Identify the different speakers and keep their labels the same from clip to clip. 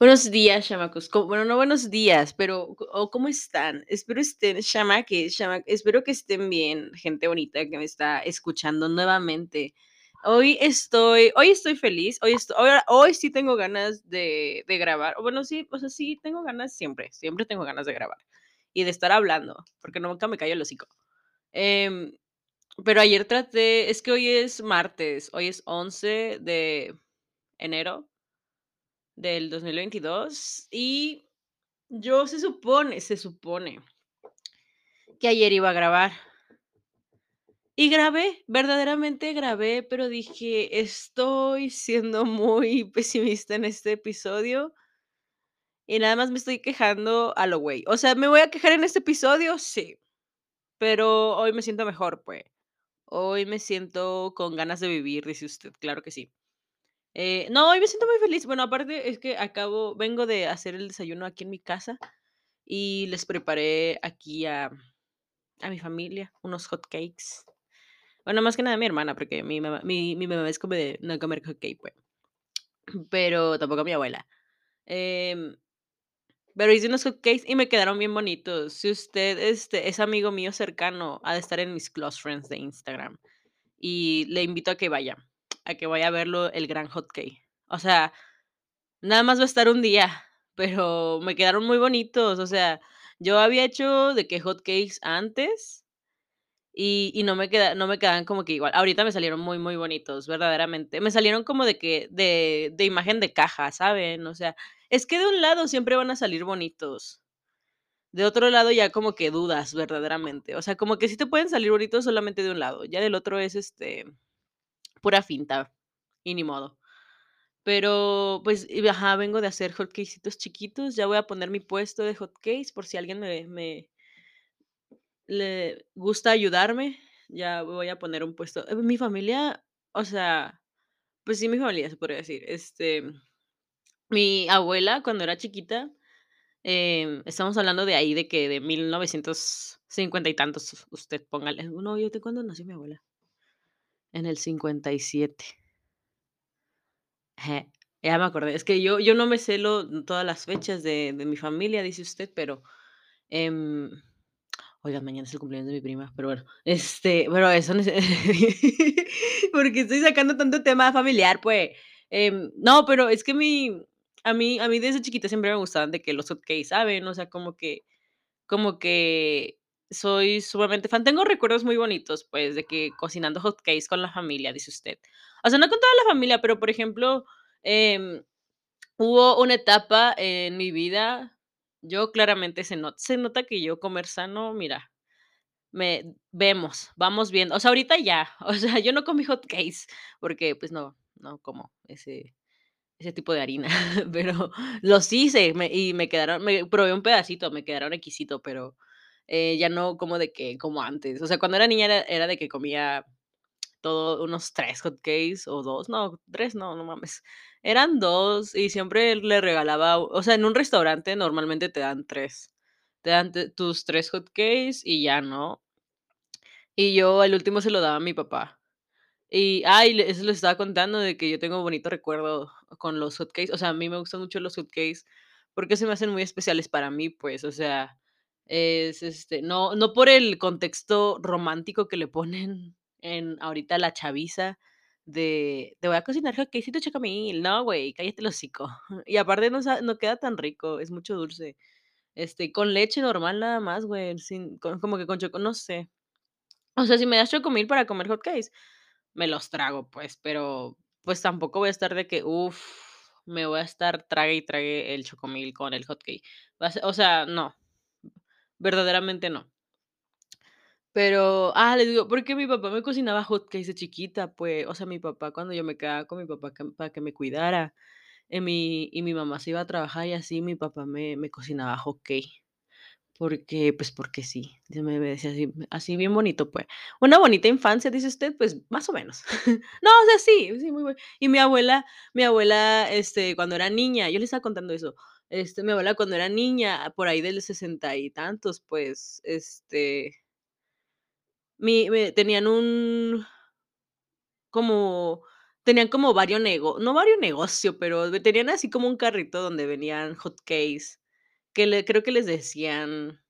Speaker 1: Buenos días, chamacos. Co bueno, no buenos días, pero, o ¿cómo están? Espero estén chamaques, chama espero que estén bien, gente bonita que me está escuchando nuevamente. Hoy estoy hoy estoy feliz, hoy esto hoy hoy sí tengo ganas de de grabar, o bueno, sí, o sea, sí tengo ganas siempre, siempre tengo ganas de grabar y de estar hablando, porque nunca me callo el hocico. Em, pero ayer traté es que hoy es martes, hoy es 11 de enero del 2022 y yo se supone se supone que ayer iba a grabar. Y grabé, verdaderamente grabé, pero dije: "Estoy siendo muy pesimista en este episodio" "y nada más me estoy quejando a lo güey". O sea, ¿me voy a quejar en este episodio? Sí, pero hoy me siento mejor, pues. Hoy me siento con ganas de vivir, dice usted, claro que sí. Eh, no, hoy me siento muy feliz. Bueno, aparte es que acabo vengo de hacer el desayuno aquí en mi casa y les preparé aquí a a mi familia unos hot cakes. Bueno, más que nada a mi hermana, porque mi mamá mi mi mamá es como de no comer hot cake, pues. Pero tampoco a mi abuela. Em, pero hice unos hot cakes y me quedaron bien bonitos. Si usted, este, es amigo mío cercano, ha de estar en mis close friends de Instagram, y le invito a que vaya, a que vaya a verlo el gran hot cake. O sea, nada más va a estar un día, pero me quedaron muy bonitos. O sea, yo había hecho de que hot cakes antes y y no me queda no me quedaban como que igual. Ahorita me salieron muy, muy bonitos, verdaderamente. Me salieron como de que de de imagen de caja, ¿saben? O sea, es que de un lado siempre van a salir bonitos. De otro lado ya como que dudas, verdaderamente. O sea, como que sí te pueden salir bonitos solamente de un lado, ya del otro es, este, pura finta, y ni modo. Pero, pues, ajá, vengo de hacer hot cakesitos chiquitos, ya voy a poner mi puesto de hot cakes por si alguien me le gusta ayudarme, ya voy a poner un puesto. Eh, mi familia, o sea, pues sí, mi familia, se podría decir. Este, mi abuela, cuando era chiquita, em, estamos hablando de ahí, de que de 1950 y tantos, usted póngale. No, ¿yo de cuándo nació mi abuela? En el 57. Ajá, ya me acordé. Es que yo yo no me sé lo todas las fechas de de mi familia, dice usted, pero, oigan, mañana es el cumpleaños de mi prima, pero bueno, este, pero eso no es ¿por qué estoy sacando tanto tema familiar, pues? Em, no, pero es que mi a mí a mí desde chiquita siempre me gustaban de que los hot cakes, ¿saben? O sea, como que como que soy sumamente fan. Tengo recuerdos muy bonitos, pues, de que cocinando hot cakes con la familia, dice usted. O sea, no con toda la familia, pero, por ejemplo, em, hubo una etapa en mi vida, yo claramente se not se nota que yo comer sano, mira, me vemos, vamos viendo. O sea, ahorita ya, o sea, yo no comí hot cakes porque, pues, no no como ese ese tipo de harina, pero los hice, y me quedaron me probé un pedacito, me quedaron exquisito, pero, eh, ya no como de que como antes. O sea, cuando era niña era era de que comía todo unos 3 hot cakes o 2, no, 3 no, no mames. Eran 2 y siempre le regalaba o sea, en un restaurante normalmente te dan 3. Te dan tus 3 hot cakes y ya, ¿no? Y yo el último se lo daba a mi papá. Y, ay, le eso les estaba contando de que yo tengo bonito recuerdo con los hot cakes. O sea, a mí me gustan mucho los hot cakes porque se me hacen muy especiales para mí, pues, o sea, es, este, no no por el contexto romántico que le ponen en ahorita la chaviza de: "Te voy a cocinar hot cakesitos Chocomil". No, güey, cállate el hocico. Y aparte no no queda tan rico, es mucho dulce. Este, con leche normal nada más, güey, sin como que con choco no sé. O sea, si me das Chocomil para comer hot cakes, me los trago, pues, pero, pues, tampoco voy a estar de que, uf, me voy a estar trague y trague el Chocomil con el hot cake. Va a se o sea, no, verdaderamente no. Pero, ah, le digo, porque mi papá me cocinaba hot cakes de chiquita, pues, o sea, mi papá cuando yo me quedaba con mi papá para que me cuidara, eh, mi y mi mamá se iba a trabajar y así, mi papá me me cocinaba hot cake. Porque, pues, porque sí, me decía así así bien bonito, pues. Una bonita infancia, dice usted, pues, más o menos. No, o sea, sí, sí, muy buen y mi abuela mi abuela, este, cuando era niña, yo le estaba contando eso, este, mi abuela cuando era niña, por ahí del sesenta y tantos, pues, este mi tenían un como tenían como vario nego no vario negocio, pero tenían así como un carrito donde venían hotcakes, que le creo que les decían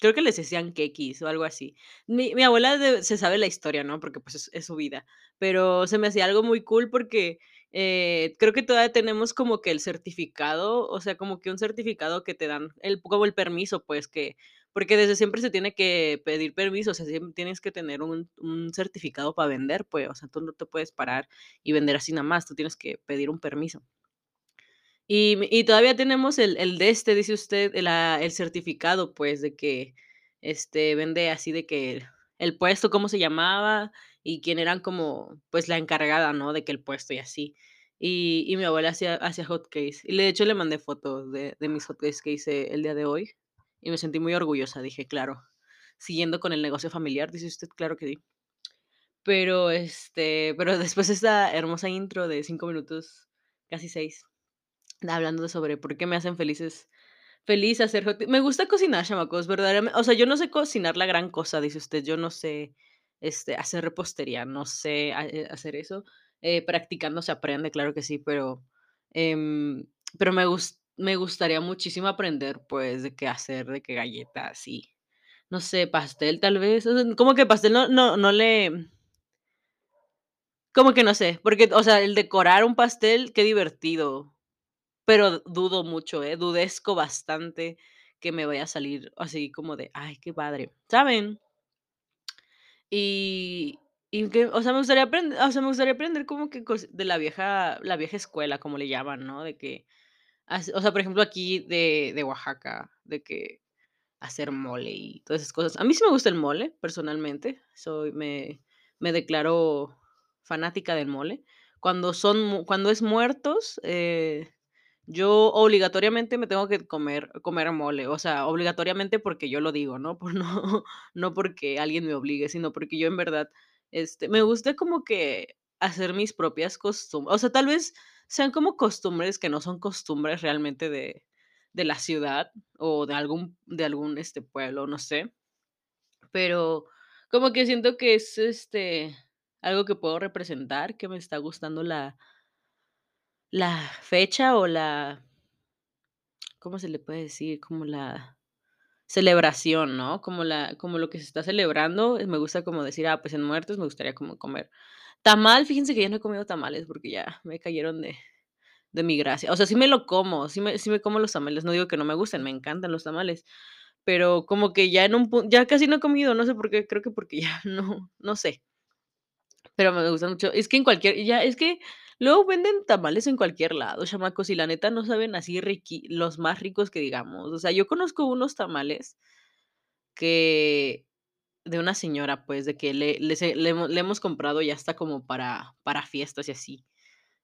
Speaker 1: creo que les decían Kekis o algo así. Mi mi abuela se sabe la historia, ¿no? Porque, pues, es su vida, pero se me hacía algo muy cool porque, eh, creo que todavía tenemos como que el certificado, o sea, como que un certificado que te dan el como el permiso, pues, que porque desde siempre se tiene que pedir permiso, o sea, siem tienes que tener un un certificado para vender, pues, o sea, tú no te puedes parar y vender así nada más, tú tienes que pedir un permiso. Y y todavía tenemos el el de este, dice usted, el la el certificado, pues, de que, este, vende así de que el puesto, cómo se llamaba y quién eran como, pues, la encargada, ¿no? De que el puesto y así. Y y mi abuela hacía hacía hotcakes. Y de hecho, le mandé fotos de de mis hotcakes que hice el día de hoy, y me sentí muy orgullosa. Dije: "Claro, siguiendo con el negocio familiar", dice usted, claro que sí. Pero, este, pero después de esta hermosa intro de 5 minutos, casi 6, hablando sobre por qué me hacen felices feliz hacer hot me gusta cocinar, chamacos, verdaderame o sea, yo no sé cocinar la gran cosa, dice usted, yo no sé, este, hacer repostería, no sé, eh, hacer eso, eh, practicando se aprende, claro que sí, pero, em, pero me gus me gustaría muchísimo aprender, pues, de qué hacer, de qué galletas y, no sé, pastel, tal vez, como que pastel no no no le como que no sé, porque, o sea, el decorar un pastel, qué divertido, pero dudo mucho, ¿eh? Bastante que me vaya a salir así como de: "Ay, qué padre", ¿saben? Y y que, o sea, me gustaría aprend o sea, me gustaría aprender como que de la vieja la vieja escuela, como le llaman, ¿no? De que, o sea, por ejemplo, aquí de de Oaxaca, de que hacer mole y todas esas cosas. A mí sí me gusta el mole, personalmente, soy me me declaro fanática del mole. Cuando son cuando es muertos, eh, yo obligatoriamente me tengo que comer comer mole, o sea, obligatoriamente porque yo lo digo, ¿no? Por no no porque alguien me obligue, sino porque yo en verdad, este, me gusta como que hacer mis propias costum o sea, tal vez sean como costumbres que no son costumbres realmente de de la ciudad o de algún de algún, este, pueblo, no sé. Pero como que siento que es, este, algo que puedo representar, que me está gustando la la fecha o la ¿cómo se le puede decir? Como la celebración, ¿no? Como la como lo que se está celebrando, eh, me gusta como decir: "Ah, pues en muertos me gustaría como comer". Tamal, fíjense que ya no he comido tamales porque ya me cayeron de de mi gracia. O sea, sí me lo como, sí me sí me como los tamales, no digo que no me gusten, me encantan los tamales, pero como que ya en un pun ya casi no he comido, no sé por qué, creo que porque ya no, no sé. Pero me gusta mucho. Es que en cualquier ya es que luego venden tamales en cualquier lado, chamacos, y la neta no saben así riqui los más ricos que digamos. O sea, yo conozco unos tamales que de una señora, pues, de que le le hemo le hemos comprado ya hasta como para para fiestas y así,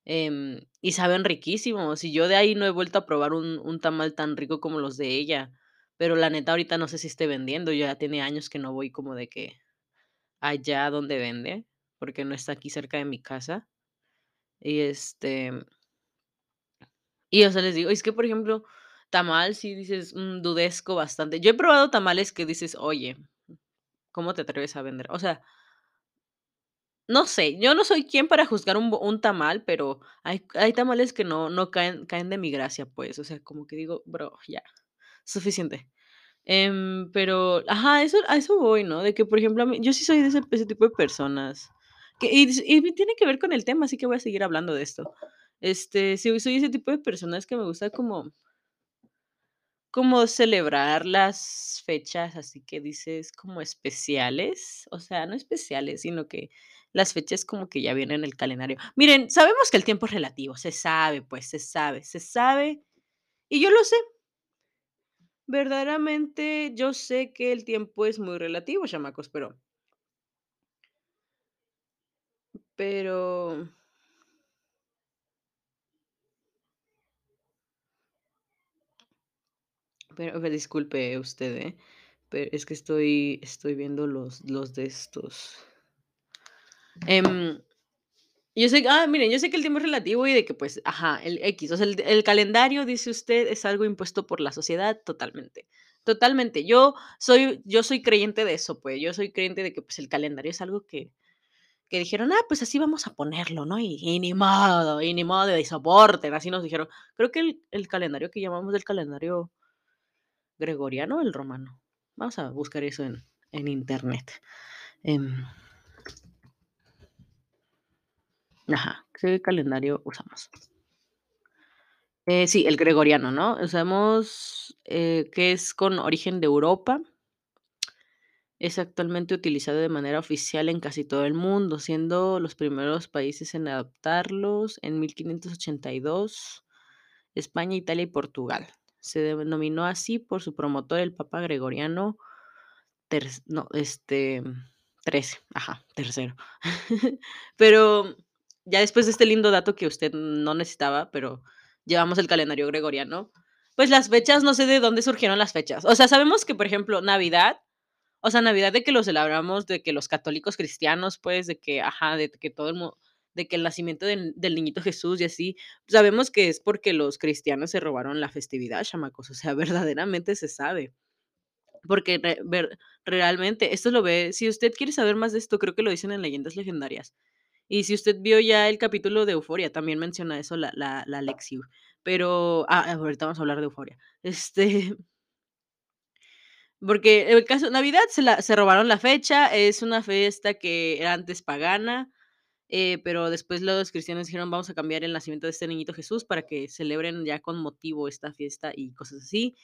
Speaker 1: em, y saben riquísimos, y yo de ahí no he vuelto a probar un un tamal tan rico como los de ella, pero la neta ahorita no sé si esté vendiendo, ya tiene años que no voy como de que allá donde vende, porque no está aquí cerca de mi casa. Y, este y, o sea, les digo, es que, por ejemplo, tamal, sí dices, mm, dudezco bastante. Yo he probado tamales que dices: "Oye, ¿cómo te atreves a vender?". O sea no sé, yo no soy quien para juzgar un tamal, pero hay hay tamales que no no caen caen de mi gracia, pues, o sea, como que digo: "Bro, ya, suficiente". Em, pero ajá, eso a eso voy, ¿no? De que, por ejemplo, mí yo sí soy de ese tipo de personas, que y tiene que ver con el tema, así que voy a seguir hablando de esto. Este, sí, soy ese tipo de personas que me gusta como como celebrar las fechas, así que dices como especiales, o sea, no especiales, sino que las fechas como que ya vienen en el calendario. Miren, sabemos que el tiempo es relativo, se sabe, pues, se sabe, se sabe, y yo lo sé. Verdaderamente, yo sé que el tiempo es muy relativo, chamacos, pero pero pero, me disculpe usted, ¿eh? Pero es que estoy estoy viendo los los de estos. Em, yo sé ah, miren, yo sé que el tiempo es relativo y de que, pues, ajá, el equis, o sea, el el calendario, dice usted, es algo impuesto por la sociedad, totalmente, totalmente. Yo soy yo soy creyente de eso, pues, yo soy creyente de que, pues, el calendario es algo que que dijeron: "Ah, pues así vamos a ponerlo", ¿no? Y ni modo, y ni modo, y soporten, así nos dijeron. Creo que el el calendario que llamamos el calendario gregoriano el romano. Vamos a buscar eso en en Internet. Em Ajá, ¿qué calendario usamos? Eh, sí, el gregoriano, ¿no? Usamos, eh, que es con origen de Europa. Es actualmente utilizado de manera oficial en casi todo el mundo, siendo los primeros países en adoptarlos en 1582, España, Italia y Portugal. Se denominó así por su promotor, el Papa Gregoriano ter no, este, 13, ajá, tercero. Pero ya después de este lindo dato que usted no necesitaba, pero llevamos el calendario gregoriano, pues las fechas, no sé de dónde surgieron las fechas. O sea, sabemos que, por ejemplo, Navidad, o sea, Navidad de que lo celebramos, de que los católicos cristianos, pues, de que, ajá, de que todo el mundo, de que el nacimiento del del niñito Jesús y así, sabemos que es porque los cristianos se robaron la festividad, chamacos, o sea, verdaderamente se sabe. Porque re ver realmente, esto lo ve si usted quiere saber más de esto, creo que lo dicen en Leyendas Legendarias. Y si usted vio ya el capítulo de Euphoria, también menciona eso la la la Alexiu. Pero, ah, ahorita vamos a hablar de Euphoria. Este porque el caso Navidad se la se robaron la fecha, es una fiesta que era antes pagana, eh, pero después los cristianos dijeron: "Vamos a cambiar el nacimiento de este niñito Jesús para que celebren ya con motivo esta fiesta", y cosas así.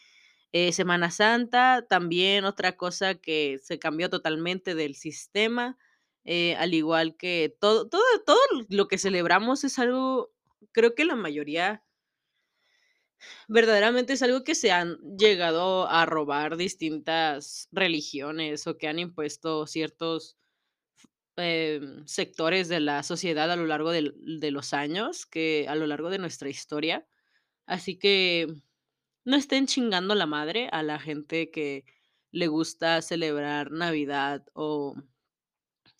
Speaker 1: Eh, Semana Santa, también otra cosa que se cambió totalmente del sistema, eh, al igual que todo todo todo lo que celebramos es algo creo que la mayoría verdaderamente es algo que se han llegado a robar distintas religiones, o que han impuesto ciertos, em, sectores de la sociedad a lo largo de los años, que a lo largo de nuestra historia. Así que no estén chingando la madre a la gente que le gusta celebrar Navidad, o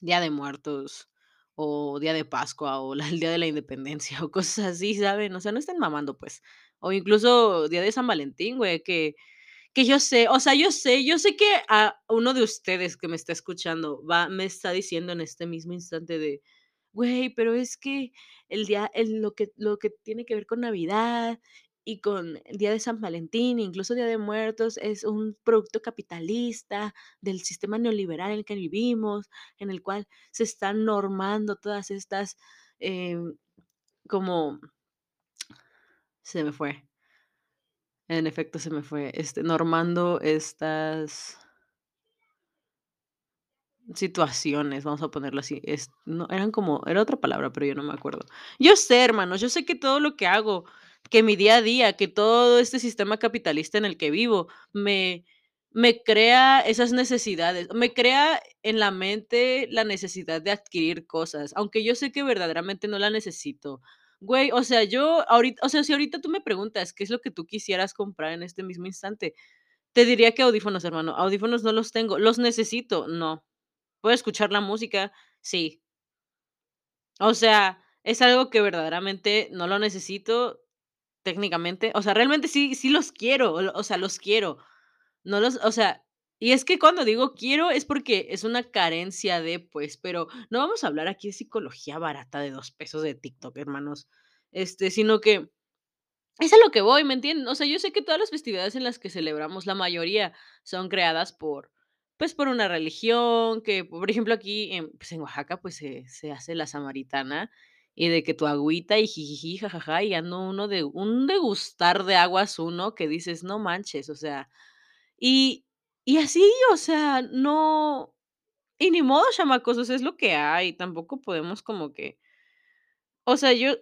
Speaker 1: Día de Muertos, o Día de Pascua, o el Día de la Independencia, o cosas así, ¿saben? O sea, no estén mamando, pues. O incluso Día de San Valentín, güey, que que yo sé, o sea, yo sé yo sé que a uno de ustedes que me está escuchando va me está diciendo en este mismo instante de: "Güey, pero es que el día el lo que lo que tiene que ver con Navidad, y con el Día de San Valentín, incluso Día de Muertos, es un producto capitalista del sistema neoliberal en el que vivimos, en el cual se están normando todas estas, em, como se me fue. En efecto, se me fue, este, normando estas situaciones, vamos a ponerlo así, es no, eran como era otra palabra, pero yo no me acuerdo. Yo sé, hermanos, yo sé que todo lo que hago, que mi día a día, que todo este sistema capitalista en el que vivo, me me crea esas necesidades, me crea en la mente la necesidad de adquirir cosas, aunque yo sé que verdaderamente no la necesito. Güey, o sea, yo ahorita o sea, si ahorita tú me preguntas qué es lo que tú quisieras comprar en este mismo instante, te diría que audífonos, hermano, audífonos no los tengo, ¿los necesito? No. ¿Puedo escuchar la música? Sí. O sea, es algo que verdaderamente no lo necesito técnicamente, o sea, realmente sí sí los quiero, o sea, los quiero. No los o sea, y es que cuando digo quiero es porque es una carencia de, pues, pero no vamos a hablar aquí de psicología barata de 2 pesos de TikTok, hermanos, este, sino que es a lo que voy, ¿me entienden? O sea, yo sé que todas las festividades en las que celebramos, la mayoría son creadas por, pues, por una religión que, por ejemplo, aquí en, pues, en Oaxaca, pues, se se hace la samaritana, y de que tu agüita y jijiji, jajaja, y ando uno de un degustar de aguas uno que dices: "No manches", o sea, y y así, o sea, no y ni modo, chamacos, es lo que hay, tampoco podemos como que o sea, yo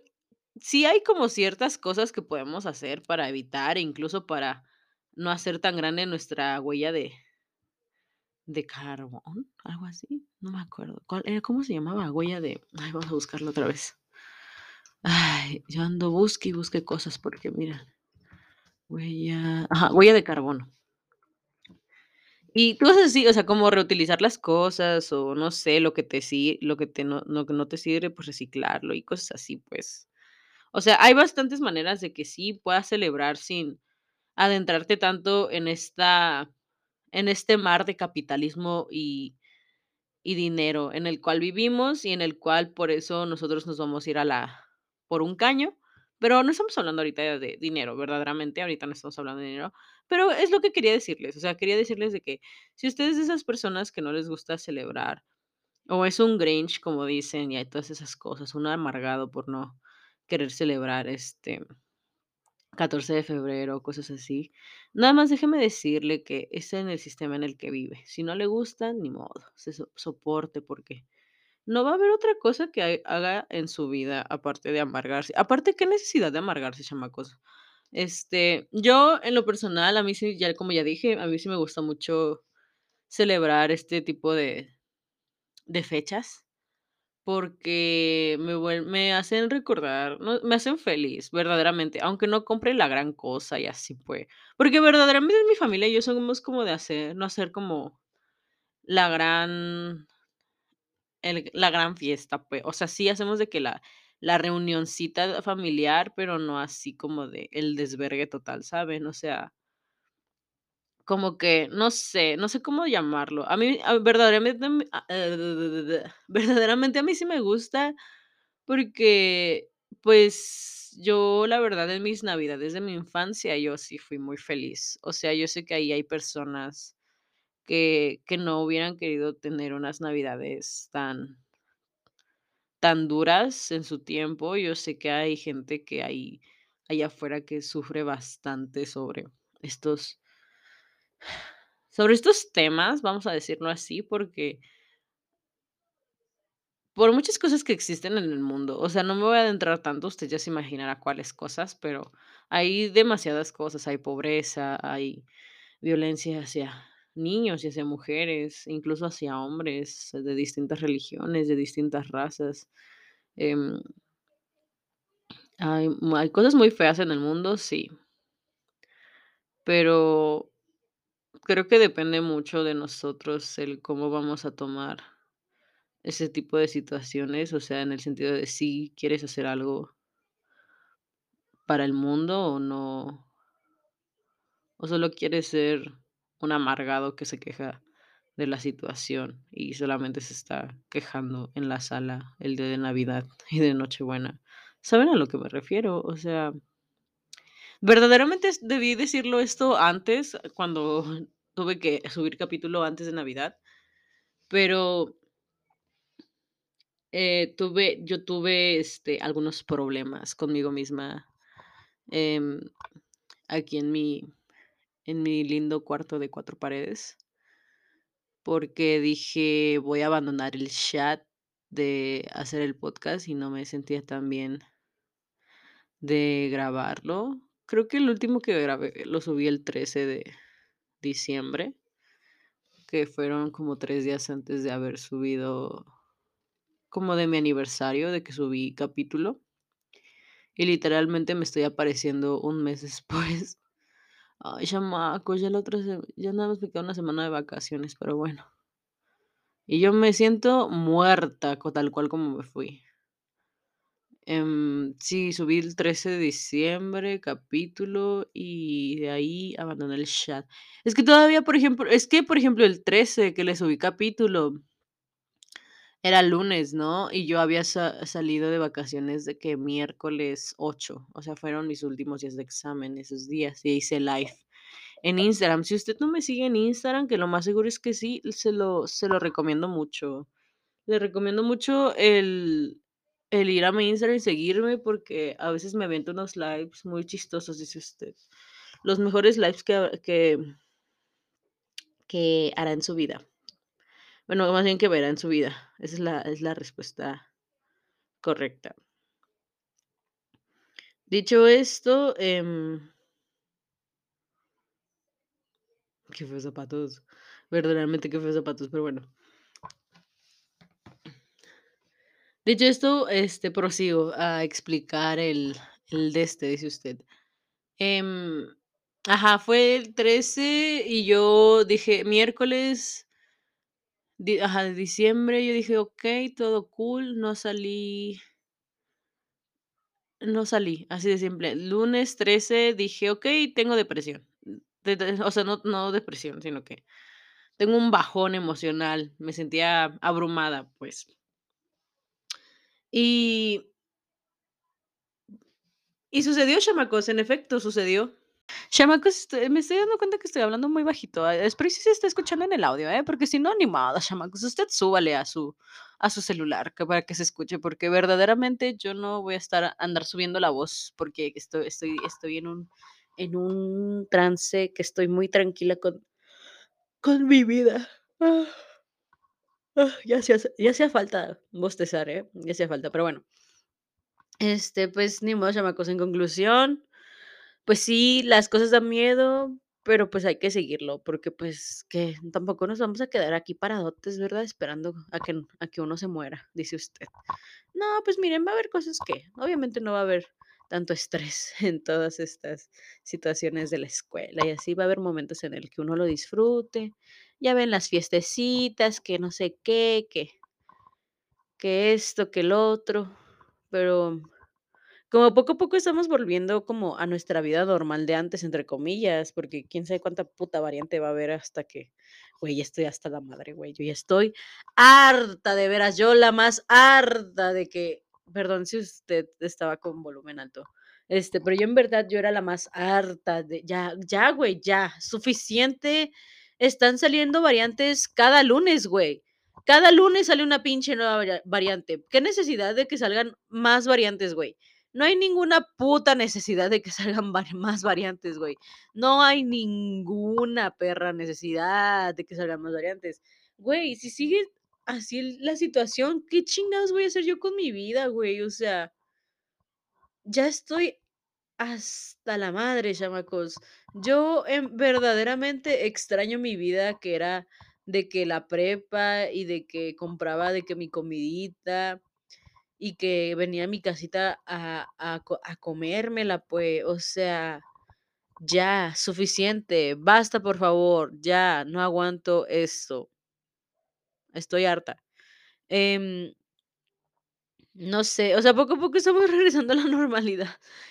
Speaker 1: sí hay como ciertas cosas que podemos hacer para evitar, incluso para no hacer tan grande nuestra huella de de carbón, ¿algo así? No me acuerdo, ¿cuál era? ¿Cómo se llamaba? Huella de ay, vamos a buscarlo otra vez. Ay, yo ando busque y busque cosas porque mira, huella ajá, huella de carbono. Y cosas así, o sea, como reutilizar las cosas, o no sé, lo que te lo que te no que no te sirve, pues reciclarlo y cosas así, pues. O sea, hay bastantes maneras de que sí puedas celebrar sin adentrarte tanto en esta en este mar de capitalismo y y dinero, en el cual vivimos y en el cual por eso nosotros nos vamos a ir a la por un caño, pero no estamos hablando ahorita de dinero, verdaderamente, ahorita no estamos hablando de dinero, pero es lo que quería decirles, o sea, quería decirles de que si ustedes de esas personas que no les gusta celebrar, o es un Grinch, como dicen, y hay todas esas cosas, un amargado por no querer celebrar este 14 de febrero, cosas así. Nada más déjeme decirle que es en el sistema en el que vive. Si no le gusta, ni modo, se so- soporte porque no va a haber otra cosa que ha- haga en su vida aparte de amargarse. Aparte, ¿qué necesidad de amargarse, chamacos? Este, yo en lo personal, a mí sí, ya como ya dije, a mí sí me gusta mucho celebrar este tipo de, de fechas. Porque me me hacen recordar, no, me hacen feliz, verdaderamente, aunque no compre la gran cosa y así, pues. Porque verdaderamente mi familia y yo somos como de hacer no hacer como la gran el la gran fiesta, pues. O sea, sí hacemos de que la la reunioncita familiar, pero no así como de el desvergue total, ¿saben? O sea, como que, no sé, no sé cómo llamarlo. A mí, verdaderamente, ah, eh, verdaderamente a mí sí me gusta porque, pues, yo, la verdad, en mis navidades de mi infancia, yo sí fui muy feliz. O sea, yo sé que ahí hay personas que no hubieran querido tener unas navidades tan tan duras en su tiempo. Yo sé que hay gente que hay allá afuera que sufre bastante sobre estos sobre estos temas, vamos a decirlo así, porque Por muchas cosas que existen en el mundo, o sea, no me voy a adentrar tanto, usted ya se imaginará cuáles cosas, pero hay demasiadas cosas, hay pobreza, hay violencia hacia niños y hacia mujeres, incluso hacia hombres de distintas religiones, de distintas razas. Em, hay, hay cosas muy feas en el mundo, sí, pero creo que depende mucho de nosotros el cómo vamos a tomar ese tipo de situaciones, o sea, en el sentido de si quieres hacer algo para el mundo o no, o solo quieres ser un amargado que se queja de la situación y solamente se está quejando en la sala el día de Navidad y de Nochebuena. ¿Saben a lo que me refiero? O sea, verdaderamente debí decirlo esto antes, cuando tuve que subir capítulo antes de Navidad, pero eh, tuve, yo tuve este, algunos problemas conmigo misma em, aquí en mi, en mi lindo cuarto de cuatro paredes, porque dije, voy a abandonar el chat de hacer el podcast y no me sentía tan bien de grabarlo. Creo que el último que grabé lo subí el 13 de diciembre, que fueron como tres días antes de haber subido, como de mi aniversario, de que subí capítulo. Y literalmente me estoy apareciendo un mes después. Ay, chamacos, ya la otra ya nada más me queda una semana de vacaciones, pero bueno. Y yo me siento muerta, tal cual como me fui. Em, sí, subí el 13 de diciembre capítulo y de ahí abandoné el chat. Es que todavía, por ejemplo es que, por ejemplo, el 13 que le subí capítulo era lunes, ¿no? Y yo había sa salido de vacaciones de que miércoles 8, o sea, fueron mis últimos días de examen esos días, y hice live en Instagram. Si usted no me sigue en Instagram, que lo más seguro es que sí, se lo se lo recomiendo mucho. Le recomiendo mucho el el ir a mi Instagram y seguirme, porque a veces me aviento unos lives muy chistosos, dice usted. Los mejores lives que que que hará en su vida. Bueno, más bien que verá en su vida. Esa es la es la respuesta correcta. Dicho esto, em, qué feos zapatos. Verdaderamente qué feos zapatos, pero bueno. Dicho esto, este, prosigo a explicar el el de este, dice usted. Em, ajá, fue el 13 y yo dije miércoles, de diciembre, yo dije: "Okey, todo cool", no salí no salí, así de simple. Lunes 13 dije: "Okey, tengo depresión". De de o sea, no no depresión, sino que tengo un bajón emocional, me sentía abrumada, pues. Y y sucedió, chamacos, en efecto, sucedió. Chamacos, me estoy dando cuenta que estoy hablando muy bajito, ah, espero y sí se esté escuchando en el audio, ¿eh? Porque si no, ni modo, chamacos, usted súbale a su a su celular que para que se escuche, porque verdaderamente yo no voy a estar andar subiendo la voz, porque estoy estoy estoy en un en un trance que estoy muy tranquila con con mi vida. Ah, ah, ya hacía ya hacía falta bostezar, ¿eh? Ya hacía falta, pero bueno. Este, pues, ni modo, chamacos, en conclusión, pues sí, las cosas dan miedo, pero, pues, hay que seguirlo, porque, pues, que tampoco nos vamos a quedar aquí paradotes, ¿verdad? Esperando a que a que uno se muera, dice usted. No, pues miren, va a haber cosas que obviamente no va a haber tanto estrés en todas estas situaciones de la escuela y así, va a haber momentos en el que uno lo disfrute. Ya ven las fiestecitas, que no sé qué, que que esto, que el otro, pero como poco a poco estamos volviendo como a nuestra vida normal de antes, entre comillas, porque quién sabe cuánta puta variante va a haber hasta que, güey, ya estoy hasta la madre, güey, yo ya estoy harta, de veras, yo la más harta de que, perdón si usted estaba con volumen alto, este, pero yo en verdad, yo era la más harta de ya ya, güey, ya, suficiente, están saliendo variantes cada lunes, güey. Cada lunes sale una pinche nueva varia variante. ¿Qué necesidad de que salgan más variantes, güey? No hay ninguna puta necesidad de que salgan más variantes, güey. No hay ninguna perra necesidad de que salgan más variantes. Güey, si sigue así la situación, ¿qué chingados voy a hacer yo con mi vida, güey? O sea ya estoy hasta la madre, chamacos. Yo, em, verdaderamente extraño mi vida, que era de que la prepa y de que compraba de que mi comidita y que venía a mi casita a a a comérmela, pues, o sea, ya, suficiente, basta, por favor, ya, no aguanto esto. Estoy harta. Em no sé, o sea, poco a poco estamos regresando a la normalidad.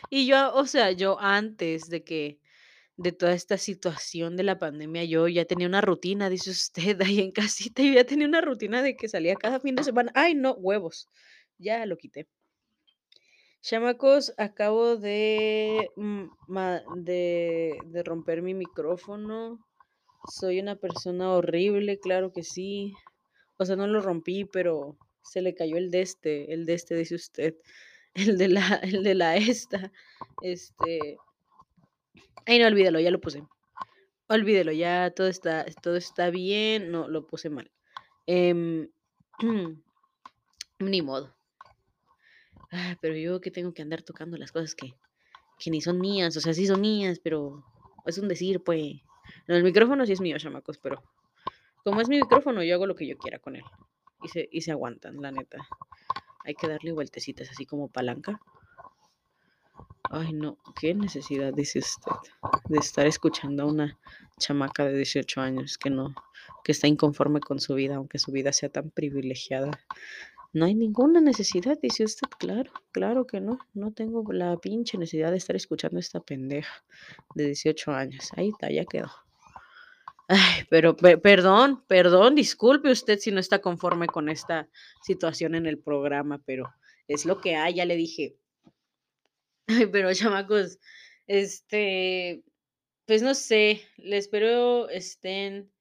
Speaker 1: Y yo, o sea, yo antes de que de toda esta situación de la pandemia, yo ya tenía una rutina, dice usted, ahí en casita, yo ya tenía una rutina de que salía cada fin de semana. Ay, no, huevos, ya lo quité. Chamacos, acabo de, mm, de de romper mi micrófono. Soy una persona horrible, claro que sí. O sea, no lo rompí, pero se le cayó el de este el de este, dice usted, el de la el de la esta, este ay, no, olvídelo, ya lo puse. Olvídelo, ya todo está todo está bien, no, lo puse mal. Em, ni modo. Ah, pero yo que tengo que andar tocando las cosas que que ni son mías, o sea, sí son mías, pero es un decir, pues. El micrófono sí es mío, chamacos, pero como es mi micrófono, yo hago lo que yo quiera con él. Y se y se aguantan, la neta. Hay que darle vueltecitas así como palanca. Ay, no, qué necesidad, dice usted, de estar escuchando a una chamaca de 18 años que no que está inconforme con su vida, aunque su vida sea tan privilegiada. No hay ninguna necesidad, dice usted, claro, claro que no, no tengo la pinche necesidad de estar escuchando esta pendeja de 18 años. Ahí está, ya quedó. Ay, pero pe perdón, perdón, disculpe usted si no está conforme con esta situación en el programa, pero es lo que hay, ya le dije. Ay, pero chamacos, este, pues no sé, le espero estén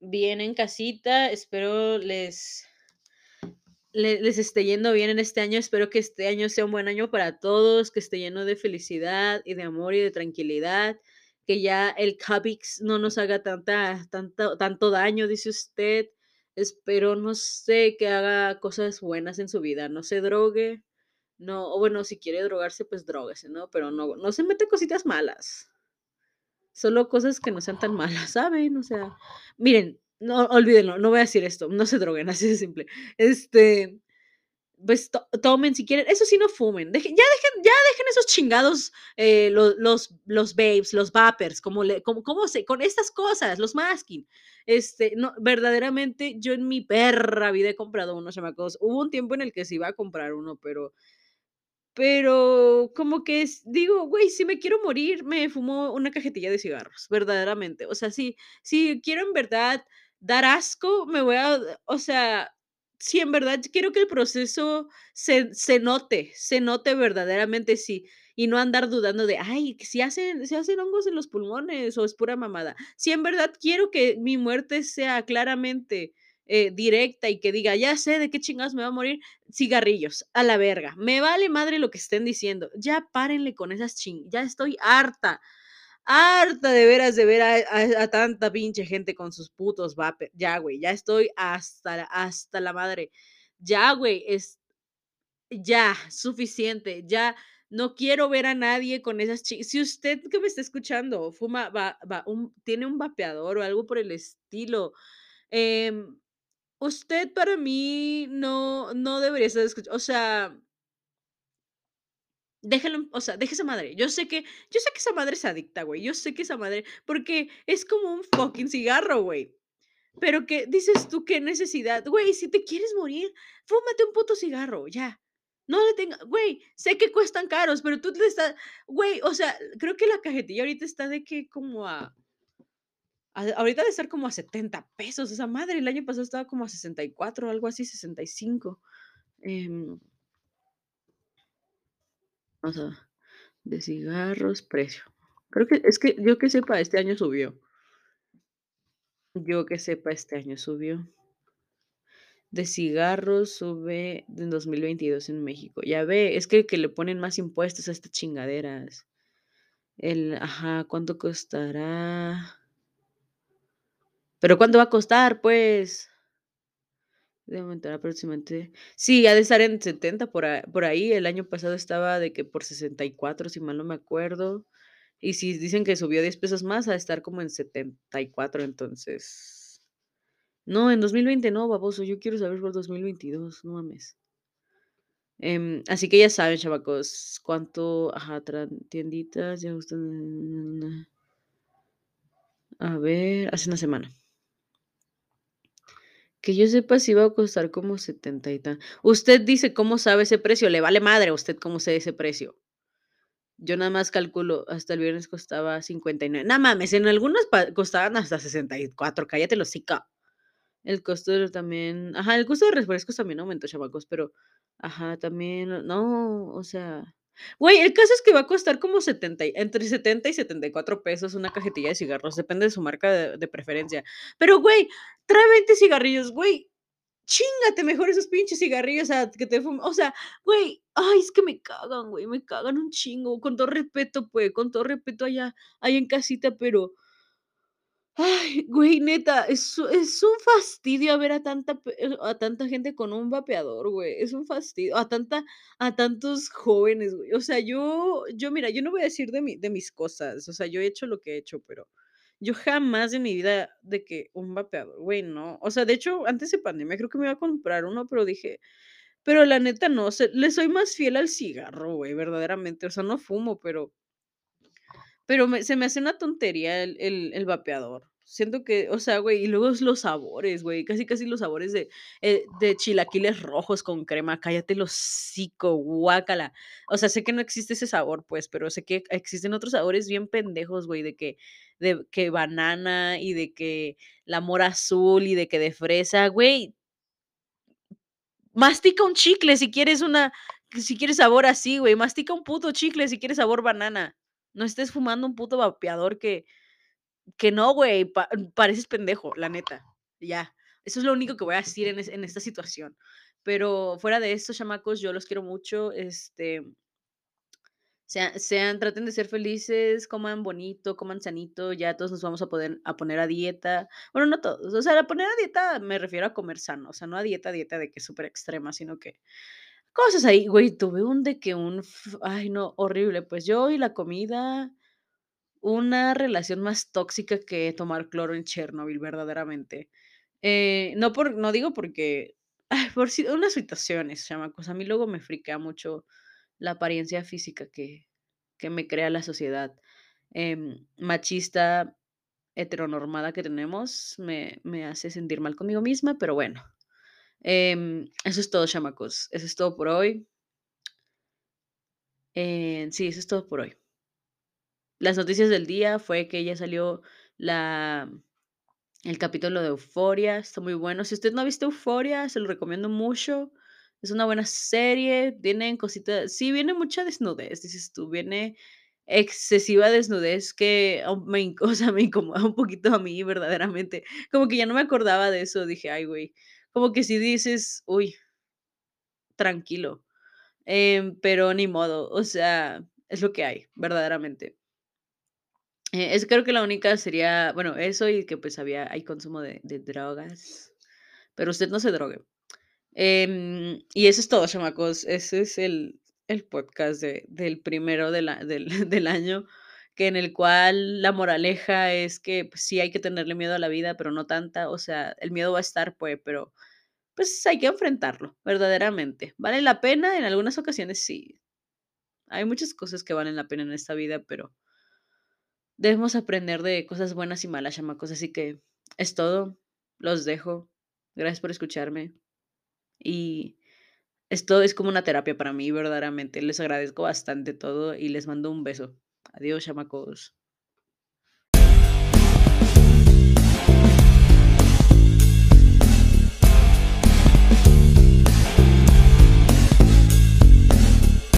Speaker 1: bien en casita, espero les le les esté yendo bien en este año, espero que este año sea un buen año para todos, que esté lleno de felicidad y de amor y de tranquilidad, que ya el COVID no nos haga tanta tanto daño, dice usted. Espero, no sé, que haga cosas buenas en su vida, no se drogue, no o bueno, si quiere drogarse, pues dróguese, ¿no? Pero no no se meta cositas malas. Solo cosas que no sean tan malas, ¿saben? O sea, miren, no, olvídenlo, no voy a decir esto, no se droguen, así de simple. Este, pues, to tomen si quieren, eso sí, no fumen, dejen ya dejen ya dejen esos chingados, eh, lo los los vapes, los vapers, como le como cómo se con estas cosas, los masking. Este, no, verdaderamente, yo en mi perra vida he comprado uno, chamacos. Hubo un tiempo en el que sí iba a comprar uno, pero pero como que s digo: "Güey, si me quiero morir, me fumo una cajetilla de cigarros", verdaderamente. O sea, si si quiero en verdad dar asco, me voy a o sea, si en verdad quiero que el proceso se se note, se note verdaderamente, sí, y no andar dudando de: "Ay, si hacen si hacen hongos en los pulmones o es pura mamada". Si en verdad quiero que mi muerte sea claramente, eh, directa y que diga: "Ya sé de qué chingados me voy a morir", cigarrillos, a la verga. Me vale madre lo que estén diciendo. Ya párenle con esas chin ya estoy harta. Harta de veras de ver a tanta pinche gente con sus putos vape. Ya, güey, ya estoy hasta la hasta la madre. Ya, güey, es ya, suficiente. Ya no quiero ver a nadie con esas chi si usted que me está escuchando fuma va un tiene un vapeador o algo por el estilo, em, usted para mí no no debería estar escuch o sea déjelo en o sea, deje esa madre. Yo sé que yo sé que esa madre es adicta, güey. Yo sé que esa madre porque es como un fucking cigarro, güey. Pero que dices tú: "¿Qué necesidad?". Güey, si te quieres morir, fúmate un puto cigarro, ya. No le tenga güey, sé que cuestan caros, pero tú le estás güey, o sea, creo que la cajetilla ahorita está de que como a ahorita de estar como a 70 pesos esa madre. El año pasado estaba como a 64 o algo así, 65. Em De cigarros, precio. Creo que es que yo que sepa, este año subió. Yo que sepa, este año subió. De cigarros sube en 2022 en México. Ya ve, es que que le ponen más impuestos a estas chingaderas. El ajá, ¿cuánto costará? Pero, ¿cuánto va a costar, pues? Debe aumentar aproximadamente sí, ha de estar en 70 por a por ahí. El año pasado estaba de que por 64, si mal no me acuerdo. Y si dicen que subió 10 pesos más, ha de estar como en 74, entonces no, en 2020 no, baboso, yo quiero saber por 2022, no mames. Em, así que ya saben, chamacos, cuánto ajá, tienditas, ya gustan A ver, hace una semana. Que yo sepa si iba a costar como 70 y tan usted dice cómo sabe ese precio, le vale madre a usted cómo sé ese precio. Yo nada más calculo, hasta el viernes costaba 59. No mames, en algunas costaban hasta 64, cállate el hocico. El costo de también ajá, el costo de refrescos también aumentó, chamacos, pero ajá, también no, o sea, güey, el caso es que va a costar como 70 y entre 70 y 74 pesos una cajetilla de cigarros, depende de su marca de preferencia. Pero, güey, trae 20 cigarrillos, güey, chíngate mejor esos pinches cigarrillos a que te fum o sea, güey, ay, es que me cagan, güey, me cagan un chingo, con todo respeto, pues, con todo respeto allá allá en casita, pero ay, güey, neta, es es un fastidio ver a tanta eh, a tanta gente con un vapeador, güey, es un fastidio, a tanta a tantos jóvenes, güey. O sea, yo yo mira, yo no voy a decir de mi de mis cosas, o sea, yo he hecho lo que he hecho, pero yo jamás en mi vida de que un vapeador, güey, no. O sea, de hecho, antes de pandemia creo que me iba a comprar uno, pero dije pero la neta no, se le soy más fiel al cigarro, güey, verdaderamente, o sea, no fumo, pero pero se me hace una tontería el el el vapeador. Siento que, o sea, güey, y luego los sabores, güey, casi, casi los sabores de, eh, de chilaquiles rojos con crema, cállate el hocico, guácala. O sea, sé que no existe ese sabor, pues, pero sé que existen otros sabores bien pendejos, güey, de que de que banana y de que la mora azul y de que de fresa, güey mastica un chicle si quieres una si quieres sabor así, güey, mastica un puto chicle si quieres sabor banana. No estés fumando un puto vapeador que que no, güey, pa pareces pendejo, la neta, ya. Eso es lo único que voy a decir en es en esta situación. Pero fuera de esto, chamacos, yo los quiero mucho, este sea sean traten de ser felices, coman bonito, coman sanito, ya todos nos vamos a poder a poner a dieta. Bueno, no todos, o sea, a poner a dieta me refiero a comer sano, o sea, no a dieta, dieta de que súper extrema, sino que cosas ahí, güey, tuve un de que un ay, no, horrible, pues yo y la comida, una relación más tóxica que tomar cloro en Chernobyl, verdaderamente. Eh, no por no digo porque, ay, por si unas situaciones, chamacos, a mí luego me friquea mucho la apariencia física que que me crea la sociedad, em, machista, heteronormada que tenemos, me me hace sentir mal conmigo misma, pero bueno, em, eso es todo, chamacos, eso es todo por hoy. Eh, sí, eso es todo por hoy. Las noticias del día fue que ya salió la El capítulo de Euphoria está muy bueno. Si usted no ha visto Euphoria, se lo recomiendo mucho. Es una buena serie, tienen cositas sí, viene mucha desnudez, dices tú, viene excesiva desnudez que, oh, me o sea, me incomoda un poquito a mí verdaderamente. Como que ya no me acordaba de eso, dije: "Ay, güey". Como que sí dices: "Uy" tranquilo. Em, pero ni modo, o sea, es lo que hay, verdaderamente. Eh, es creo que la única sería, bueno, eso y que, pues, había hay consumo de drogas, pero usted no se drogue. Em, y eso es todo, chamacos. Ese es el el podcast de del primero de la del del año, que en el cual la moraleja es que, pues, sí hay que tenerle miedo a la vida, pero no tanta, o sea, el miedo va a estar, pues, pero, pues, hay que enfrentarlo, verdaderamente. ¿Vale la pena? En algunas ocasiones sí. Hay muchas cosas que valen la pena en esta vida, pero debemos aprender de cosas buenas y malas, chamacos. Así que es todo, los dejo. Gracias por escucharme. Y esto es como una terapia para mí, verdaderamente. Les agradezco bastante todo y les mando un beso. Adiós, chamacos.